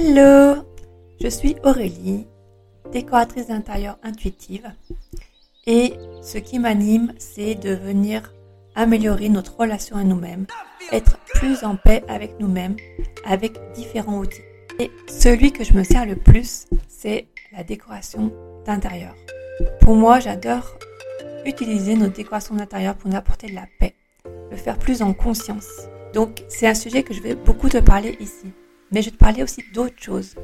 Hello, je suis Aurélie, décoratrice d'intérieur intuitive et ce qui m'anime c'est de venir améliorer notre relation à nous-mêmes, être plus en paix avec nous-mêmes avec différents outils. Et celui que je me sers le plus c'est la décoration d'intérieur. Pour moi j'adore utiliser notre décoration d'intérieur pour nous apporter de la paix, le faire plus en conscience. Donc c'est un sujet que je vais beaucoup te parler ici mais je vais te parler aussi d'autres choses.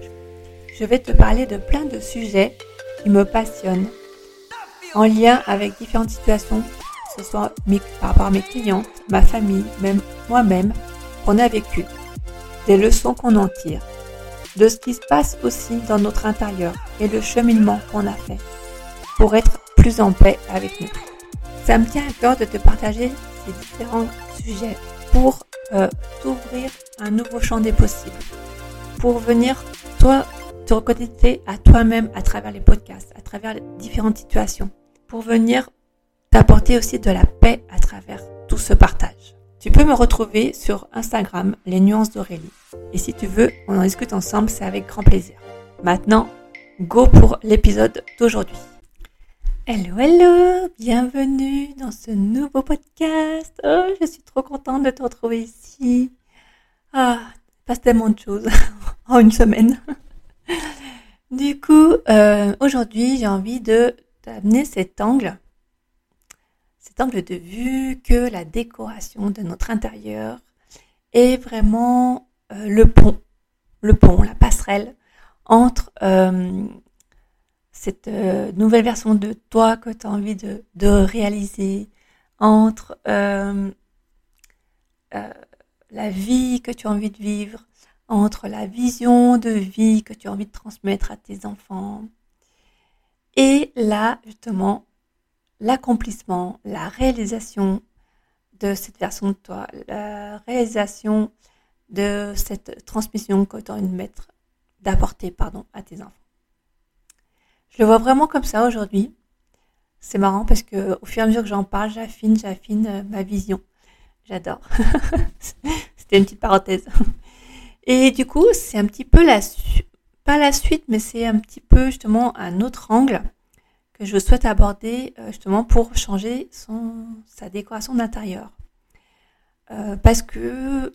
Je vais te parler de plein de sujets qui me passionnent en lien avec différentes situations, que ce soit par rapport à mes clientes, ma famille, même moi-même, qu'on a vécu, des leçons qu'on en tire, de ce qui se passe aussi dans notre intérieur et le cheminement qu'on a fait pour être plus en paix avec nous. Ça me tient à cœur de te partager ces différents sujets pour euh, t'ouvrir un nouveau champ des possibles. Pour venir, toi, te reconnecter à toi-même à travers les podcasts, à travers les différentes situations. Pour venir t'apporter aussi de la paix à travers tout ce partage. Tu peux me retrouver sur Instagram, les nuances d'Aurélie. Et si tu veux, on en discute ensemble, c'est avec grand plaisir. Maintenant, go pour l'épisode d'aujourd'hui. Hello, hello, bienvenue dans ce nouveau podcast. Oh, je suis trop contente de te retrouver ici. Ah, passe tellement de choses en une semaine. du coup, euh, aujourd'hui, j'ai envie de t'amener cet angle, cet angle de vue que la décoration de notre intérieur est vraiment euh, le pont, le pont, la passerelle entre euh, cette euh, nouvelle version de toi que tu as envie de, réaliser, entre euh, euh, la vie que tu as envie de vivre, entre la vision de vie que tu as envie de transmettre à tes enfants, et là, justement, l'accomplissement, la réalisation de cette version de toi, la réalisation de cette transmission que tu as envie de mettre, d'apporter, pardon, à tes enfants. Je le vois vraiment comme ça aujourd'hui. C'est marrant parce que au fur et à mesure que j'en parle, j'affine, j'affine euh, ma vision. J'adore. C'était une petite parenthèse. Et du coup, c'est un petit peu la pas la suite, mais c'est un petit peu justement un autre angle que je souhaite aborder euh, justement pour changer son, sa décoration d'intérieur. Euh, parce que,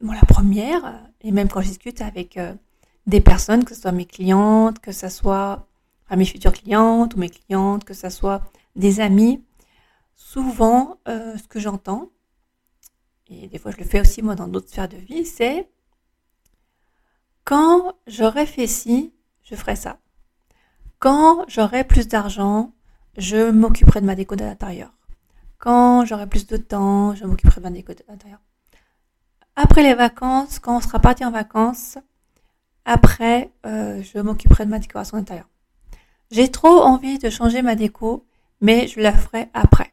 bon, la première, et même quand je discute avec des personnes, que ce soit mes clientes, que ce soit mes futures clientes ou mes clientes, que ce soit des amis. Souvent, euh, ce que j'entends, et des fois je le fais aussi moi dans d'autres sphères de vie, c'est quand j'aurai fait ci, je ferai ça. Quand j'aurai plus d'argent, je m'occuperai de ma déco d'intérieur. Quand j'aurai plus de temps, je m'occuperai de ma déco d'intérieur. Après les vacances, quand on sera parti en vacances, après, euh, je m'occuperai de ma décoration intérieure. J'ai trop envie de changer ma déco, mais je la ferai après.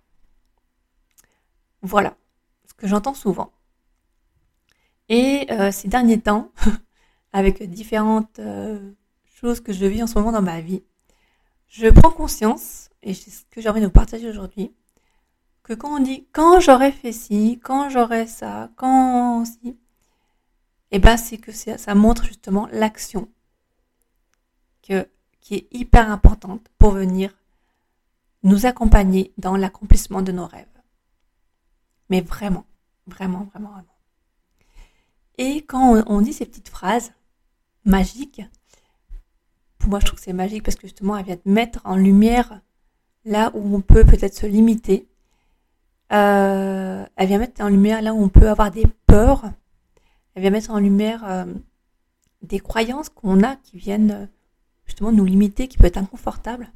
Voilà ce que j'entends souvent. Et euh, ces derniers temps, avec différentes euh, choses que je vis en ce moment dans ma vie, je prends conscience, et c'est ce que j'ai envie de vous partager aujourd'hui, que quand on dit quand j'aurais fait ci, quand j'aurais ça, quand si, eh ben c'est que ça montre justement l'action qui est hyper importante pour venir nous accompagner dans l'accomplissement de nos rêves. Mais vraiment, vraiment, vraiment, vraiment. Et quand on, dit ces petites phrases magiques, pour moi je trouve que c'est magique parce que justement elle vient de mettre en lumière là où on peut peut-être se limiter. Euh, elle vient mettre en lumière là où on peut avoir des peurs elle vient mettre en lumière euh, des croyances qu'on a qui viennent euh, justement nous limiter, qui peuvent être inconfortables.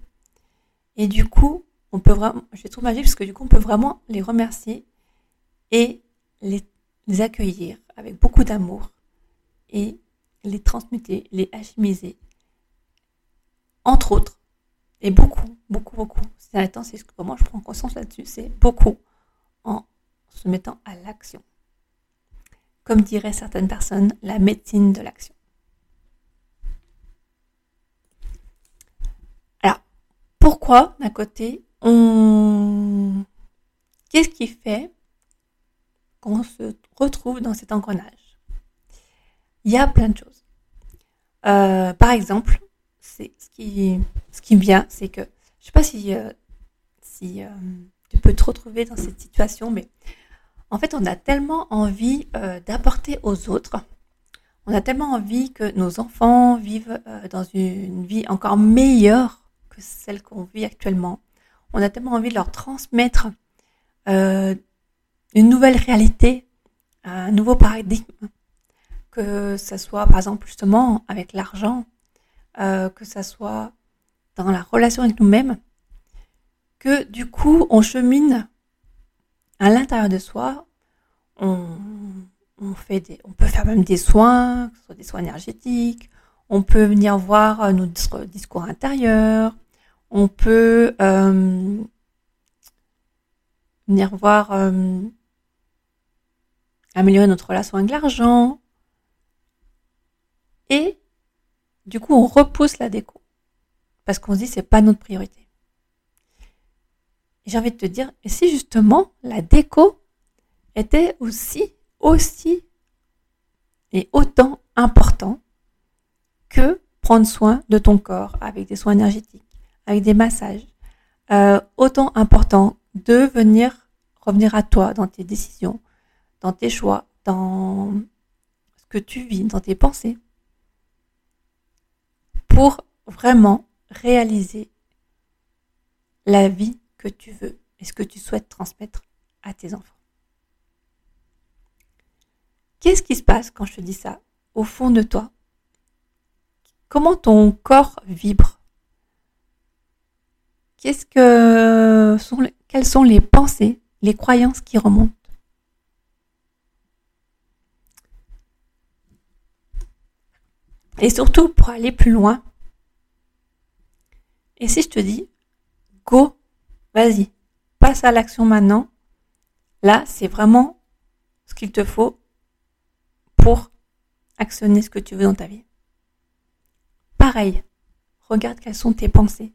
Et du coup, on peut vraiment, je trouve magiques parce que du coup, on peut vraiment les remercier et les, accueillir avec beaucoup d'amour et les transmuter, les alchimiser. Entre autres, et beaucoup, beaucoup, beaucoup. C'est temps, c'est ce que moi je prends conscience là-dessus, c'est beaucoup en se mettant à l'action comme diraient certaines personnes, la médecine de l'action. Alors, pourquoi, d'un côté, on... Qu'est-ce qui fait qu'on se retrouve dans cet engrenage? Il y a plein de choses. Euh, par exemple, c'est ce qui, ce qui vient, c'est que, je sais pas si, euh, si euh, tu peux te retrouver dans cette situation, mais en fait, on a tellement envie d'apporter aux autres, on a tellement envie que nos enfants vivent dans une vie encore meilleure que celle qu'on vit actuellement. On a tellement envie de leur transmettre une nouvelle réalité, un nouveau paradigme que ça soit par exemple justement avec l'argent, euh, que ça soit dans la relation avec nous-mêmes, que du coup on chemine à l'intérieur de soi, on, fait des, on peut faire même des soins, que ce soit des soins énergétiques, on peut venir voir notre discours intérieur, on peut euh, venir voir euh, améliorer notre relation avec l'argent, et du coup, on repousse la déco. Parce qu'on se dit, c'est pas notre priorité. J'ai envie de te dire, et si justement la déco était aussi, aussi et autant important que prendre soin de ton corps avec des soins énergétiques, avec des massages, euh, autant important de venir revenir à toi dans tes décisions, dans tes choix, dans ce que tu vis, dans tes pensées pour vraiment réaliser la vie que tu veux et ce que tu souhaites transmettre à tes enfants. Qu'est-ce qui se passe quand je te dis ça au fond de toi? Comment ton corps vibre? Qu'est-ce que quelles sont les pensées, les croyances qui remontent? Et surtout, pour aller plus loin, et si je te dis, go, vas-y, passe à l'action maintenant, là, c'est vraiment ce qu'il te faut pour actionner ce que tu veux dans ta vie. Pareil, regarde quelles sont tes pensées,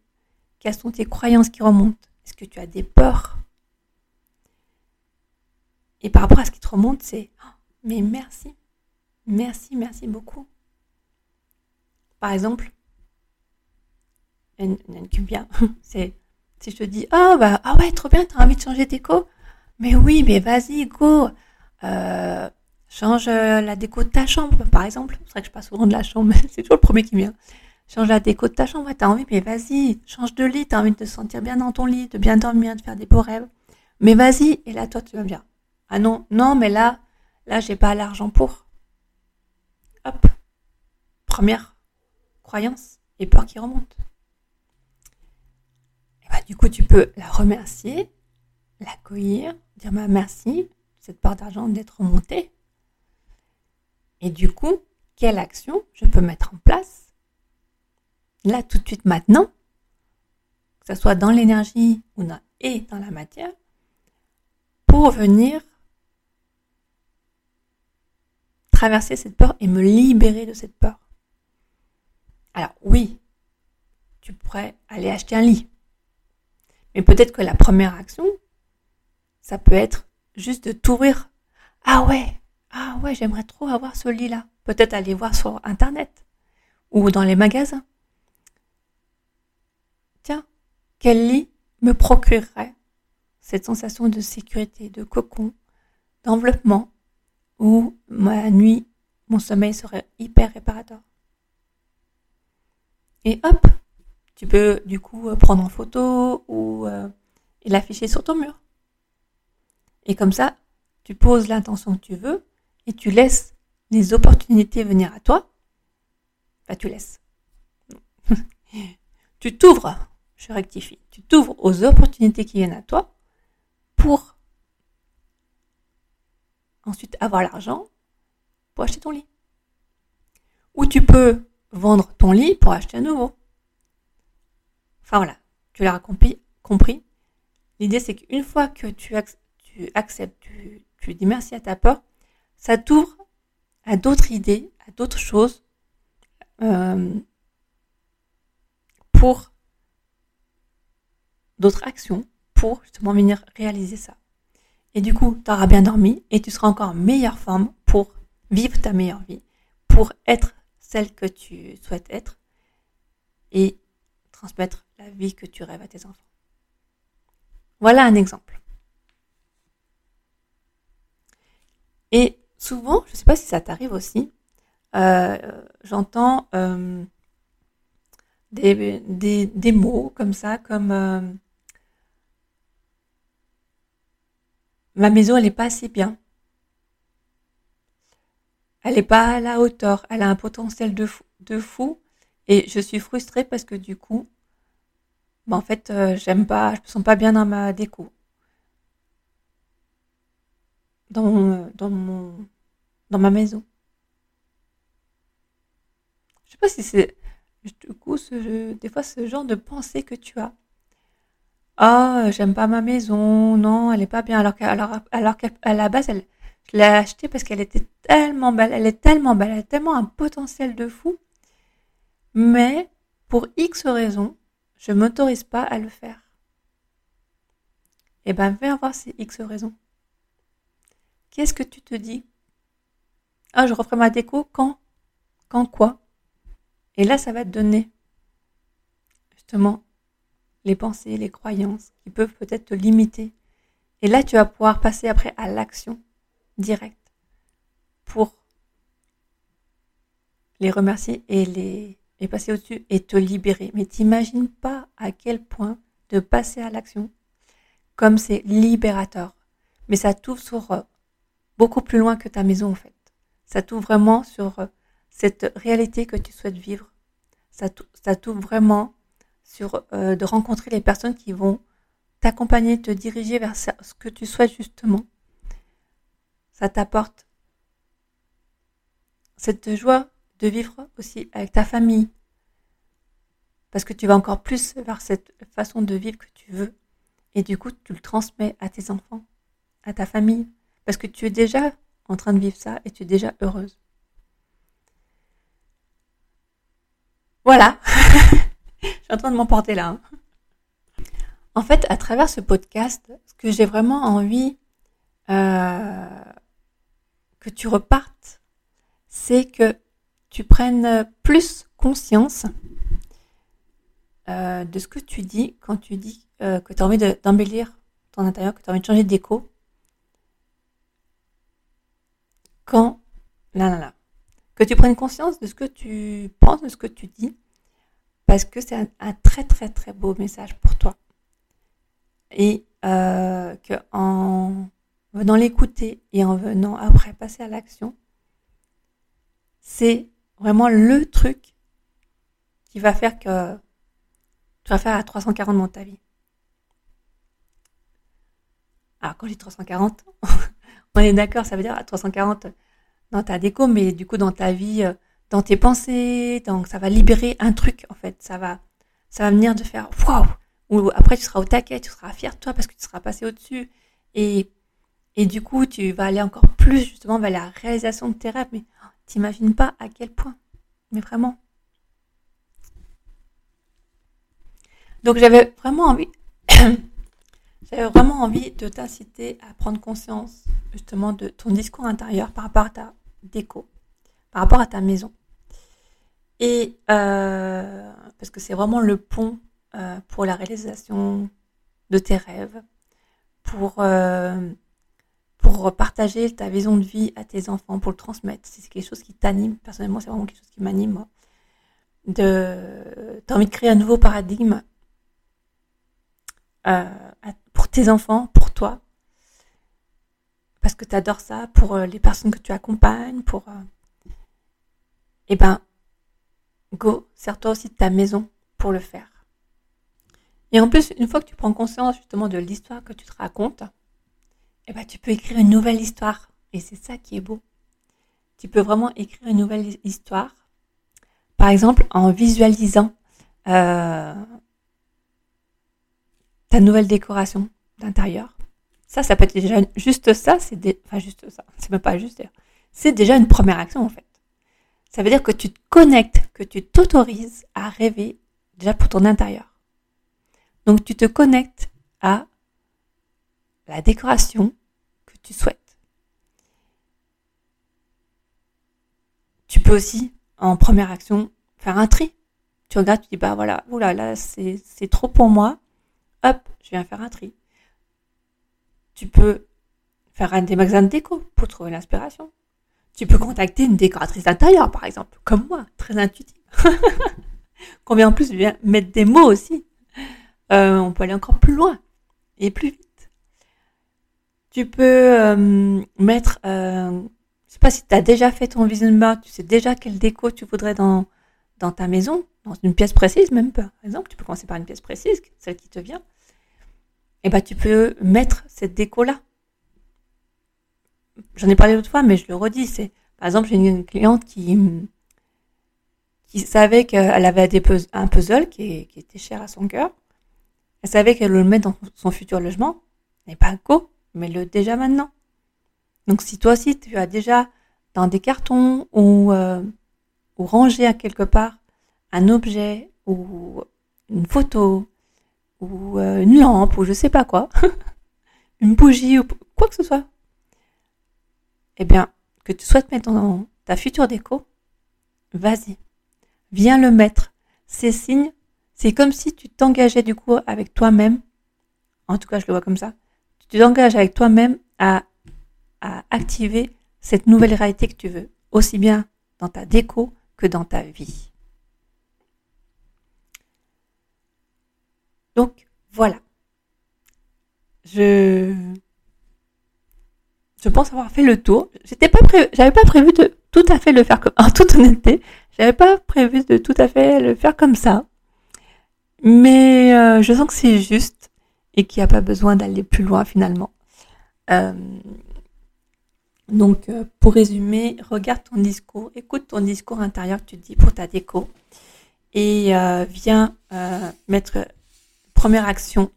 quelles sont tes croyances qui remontent. Est-ce que tu as des peurs? Et par rapport à ce qui te remonte, c'est oh, mais merci, merci, merci beaucoup. Par exemple, une, c'est si je te dis ah bah ah ouais trop bien, t'as envie de changer déco, mais oui mais vas-y go, euh, change euh, la déco de ta chambre par exemple. C'est vrai que je passe souvent de la chambre, mais c'est toujours le premier qui vient. Change la déco de ta chambre, t'as envie, mais vas-y, change de lit, t'as envie de te sentir bien dans ton lit, de bien dormir, de faire des beaux rêves. Mais vas-y, et là toi tu vas bien. Ah non, non, mais là, là j'ai pas l'argent pour. Hop, première croyances et peurs qui remontent. Du coup, tu peux la remercier, l'accueillir, dire bah, merci cette part d'argent d'être remontée. Et du coup, quelle action je peux mettre en place? Là tout de suite maintenant, que ce soit dans l'énergie ou et dans la matière, pour venir traverser cette peur et me libérer de cette peur. Alors oui, tu pourrais aller acheter un lit. Mais peut-être que la première action, ça peut être juste de t'ouvrir. Ah ouais, ah ouais, j'aimerais trop avoir ce lit-là. Peut-être aller voir sur Internet ou dans les magasins. Tiens, quel lit me procurerait cette sensation de sécurité, de cocon, d'enveloppement, où ma nuit, mon sommeil serait hyper réparateur? Et hop, tu peux du coup euh, prendre en photo ou euh, l'afficher sur ton mur. Et comme ça, tu poses l'intention que tu veux et tu laisses les opportunités venir à toi. Enfin, tu laisses. tu t'ouvres, je rectifie, tu t'ouvres aux opportunités qui viennent à toi pour ensuite avoir l'argent pour acheter ton lit. Ou tu peux vendre ton lit pour acheter un nouveau. Enfin voilà, tu l'as compris. L'idée c'est qu'une fois que tu, acceptes, tu, dis merci à ta peur, ça t'ouvre à d'autres idées, à d'autres choses euh, pour d'autres actions pour justement venir réaliser ça. Et du coup, tu auras bien dormi et tu seras encore en meilleure forme pour vivre ta meilleure vie, pour être celle que tu souhaites être et transmettre la vie que tu rêves à tes enfants. Voilà un exemple. Et souvent, je ne sais pas si ça t'arrive aussi, euh, j'entends euh, des, mots comme ça, comme euh, ma maison, elle n'est pas assez bien. Elle n'est pas à la hauteur. Elle a un potentiel de fou et je suis frustrée parce que du coup, bah en fait, j'aime pas, je me sens pas bien dans ma déco. Dans dans mon, dans ma maison. Je sais pas si c'est du coup ce, des fois ce genre de pensée que tu as. Ah, j'aime pas ma maison, non, elle est pas bien. Alors qu'à alors, alors la base, je l'ai achetée parce qu'elle était tellement belle, elle est tellement belle, elle a tellement un potentiel de fou. Mais pour X raisons, je m'autorise pas à le faire. Eh ben, viens voir ces X raisons. Qu'est-ce que tu te dis? Ah, je referai ma déco quand? Quand quoi? Et là, ça va te donner justement les pensées, les croyances qui peuvent peut-être te limiter. Et là, tu vas pouvoir passer après à l'action directe pour les remercier et les, passer au-dessus et te libérer. Mais t'imagines pas à quel point de passer à l'action, comme c'est libérateur. Mais ça t'ouvre sur euh, beaucoup plus loin que ta maison en fait. Ça t'ouvre vraiment sur euh, cette réalité que tu souhaites vivre, ça, ça t'ouvre vraiment sur euh, de rencontrer les personnes qui vont t'accompagner, te diriger vers ce que tu souhaites justement. Ça t'apporte cette joie vivre aussi avec ta famille. Parce que tu vas encore plus vers cette façon de vivre que tu veux. Et du coup, tu le transmets à tes enfants, à ta famille. Parce que tu es déjà en train de vivre ça et tu es déjà heureuse. Voilà. Je suis en train de m'emporter là. Hein. En fait, à travers ce podcast, ce que j'ai vraiment envie euh, que tu repartes, c'est que tu prennes plus conscience euh, de ce que tu dis quand tu dis euh, que tu as envie d'embellir ton intérieur, que tu as envie de changer d'écho. Quand... Là, là, là que tu prennes conscience de ce que tu penses, de ce que tu dis, parce que c'est un, très très très beau message pour toi. Et euh, que en venant l'écouter et en venant après passer à l'action, c'est vraiment le truc qui va faire que tu vas faire à 340 dans ta vie. Alors quand je dis 340, on est d'accord, ça veut dire à 340 dans ta déco, mais du coup dans ta vie, euh, dans tes pensées, donc ça va libérer un truc en fait. Ça va, ça va venir de faire waouh. Ou après tu seras au taquet, tu seras fier de toi parce que tu seras passé au-dessus. Et, et du coup tu vas aller encore plus justement vers la réalisation de tes rêves. Oh, t'imagines pas à quel point. Mais vraiment. Donc j'avais vraiment envie, j'avais vraiment envie de t'inciter à prendre conscience justement de ton discours intérieur par rapport à ta déco par rapport à ta maison. Et euh, parce que c'est vraiment le pont euh, pour la réalisation de tes rêves, pour, euh, pour partager ta vision de vie à tes enfants, pour le transmettre. C'est quelque chose qui t'anime. Personnellement, c'est vraiment quelque chose qui m'anime. De, t'as envie de créer un nouveau paradigme pour tes enfants, pour toi, parce que tu adores ça, pour euh, les personnes que tu accompagnes, pour... Euh, eh ben, go, sers-toi aussi de ta maison pour le faire. Et en plus, une fois que tu prends conscience justement de l'histoire que tu te racontes, eh ben, tu peux écrire une nouvelle histoire. Et c'est ça qui est beau. Tu peux vraiment écrire une nouvelle histoire. Par exemple, en visualisant euh, ta nouvelle décoration d'intérieur. Ça, ça peut être déjà juste ça, c'est enfin juste ça, c'est même pas juste. C'est déjà une première action en fait. Ça veut dire que tu te connectes, que tu t'autorises à rêver déjà pour ton intérieur. Donc tu te connectes à la décoration que tu souhaites. Tu peux aussi en première action faire un tri. Tu regardes, tu dis bah voilà, oula là c'est trop pour moi. Hop, je viens faire un tri. Tu peux faire un des magasins de déco pour trouver l'inspiration. Tu peux contacter une décoratrice d'intérieur, par exemple, comme moi, très intuitive. Combien en plus mettre des mots aussi. Euh, on peut aller encore plus loin et plus vite. Tu peux euh, mettre, euh, je sais pas si tu as déjà fait ton vision board, tu sais déjà quelle déco tu voudrais dans, ta maison, dans une pièce précise même par exemple. Tu peux commencer par une pièce précise, celle qui te vient. Et ben tu peux mettre cette déco là j'en ai parlé l'autre fois, mais je le redis, c'est, par exemple, j'ai une cliente qui, savait qu'elle avait un puzzle qui, était cher à son cœur. Elle savait qu'elle le mettre dans son futur logement. N'est pas go, mais le déjà maintenant. Donc, si toi aussi, tu as déjà dans des cartons ou, euh, rangé à quelque part un objet ou une photo ou euh, une lampe ou je sais pas quoi, une bougie ou quoi que ce soit, eh bien, que tu souhaites mettre dans ta future déco, vas-y. Viens le mettre. Ces signes, c'est comme si tu t'engageais du coup avec toi-même. En tout cas, je le vois comme ça. Tu t'engages avec toi-même à, activer cette nouvelle réalité que tu veux, aussi bien dans ta déco que dans ta vie. Donc, voilà. Je je pense avoir fait le tour. J'étais pas j'avais pas prévu de tout à fait le faire comme, en toute honnêteté, j'avais pas prévu de tout à fait le faire comme ça. Mais euh, je sens que c'est juste et qu'il n'y a pas besoin d'aller plus loin finalement. Euh, donc, euh, pour résumer, regarde ton discours, écoute ton discours intérieur que tu dis pour ta déco et viens mettre première action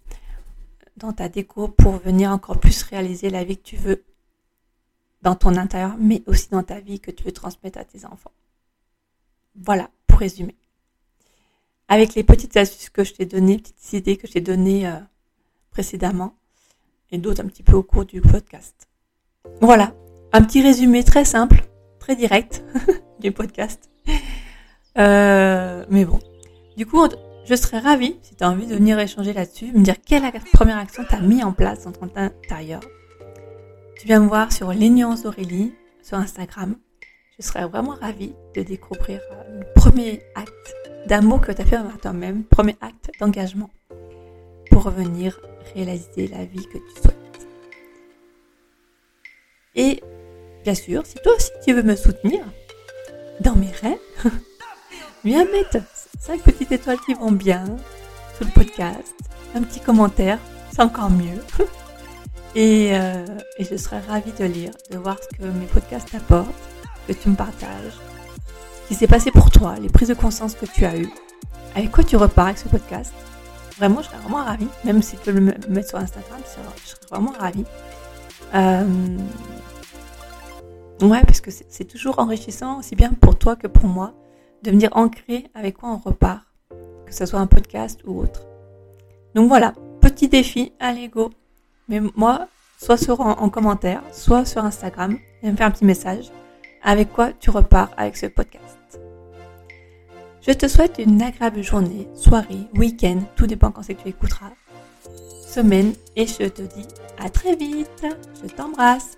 dans ta déco pour venir encore plus réaliser la vie que tu veux dans ton intérieur, mais aussi dans ta vie que tu veux transmettre à tes enfants. Voilà, pour résumer. Avec les petites astuces que je t'ai données, petites idées que je t'ai données euh, précédemment, et d'autres un petit peu au cours du podcast. Voilà, un petit résumé très simple, très direct du podcast. Euh, mais bon, du coup, je serais ravie, si tu as envie de venir échanger là-dessus, me dire quelle première action tu as mis en place dans ton intérieur tu viens me voir sur Nuances Aurélie sur Instagram. Je serais vraiment ravie de découvrir euh, le premier acte d'amour que tu as fait envers toi-même, premier acte d'engagement pour réaliser la vie que tu souhaites. Et bien sûr, si toi aussi tu veux me soutenir dans mes rêves, viens mettre 5 petites étoiles qui vont bien sous le podcast, un petit commentaire, c'est encore mieux. Euh, et, je serais ravie de lire, de voir ce que mes podcasts t'apportent, que tu me partages, ce qui s'est passé pour toi, les prises de conscience que tu as eues, avec quoi tu repars avec ce podcast? Vraiment, je serais vraiment ravie, même si tu peux le mettre sur Instagram, je serais vraiment ravie. Euh, ouais, parce que c'est toujours enrichissant, aussi bien pour toi que pour moi, de venir ancrer avec quoi on repart, que ce soit un podcast ou autre. Donc voilà, petit défi, allez go mais moi, soit sur en, commentaire, soit sur Instagram, et me faire un petit message avec quoi tu repars avec ce podcast? Je te souhaite une agréable journée, soirée, week-end, tout dépend quand c'est que tu écouteras, semaine, et je te dis à très vite. Je t'embrasse.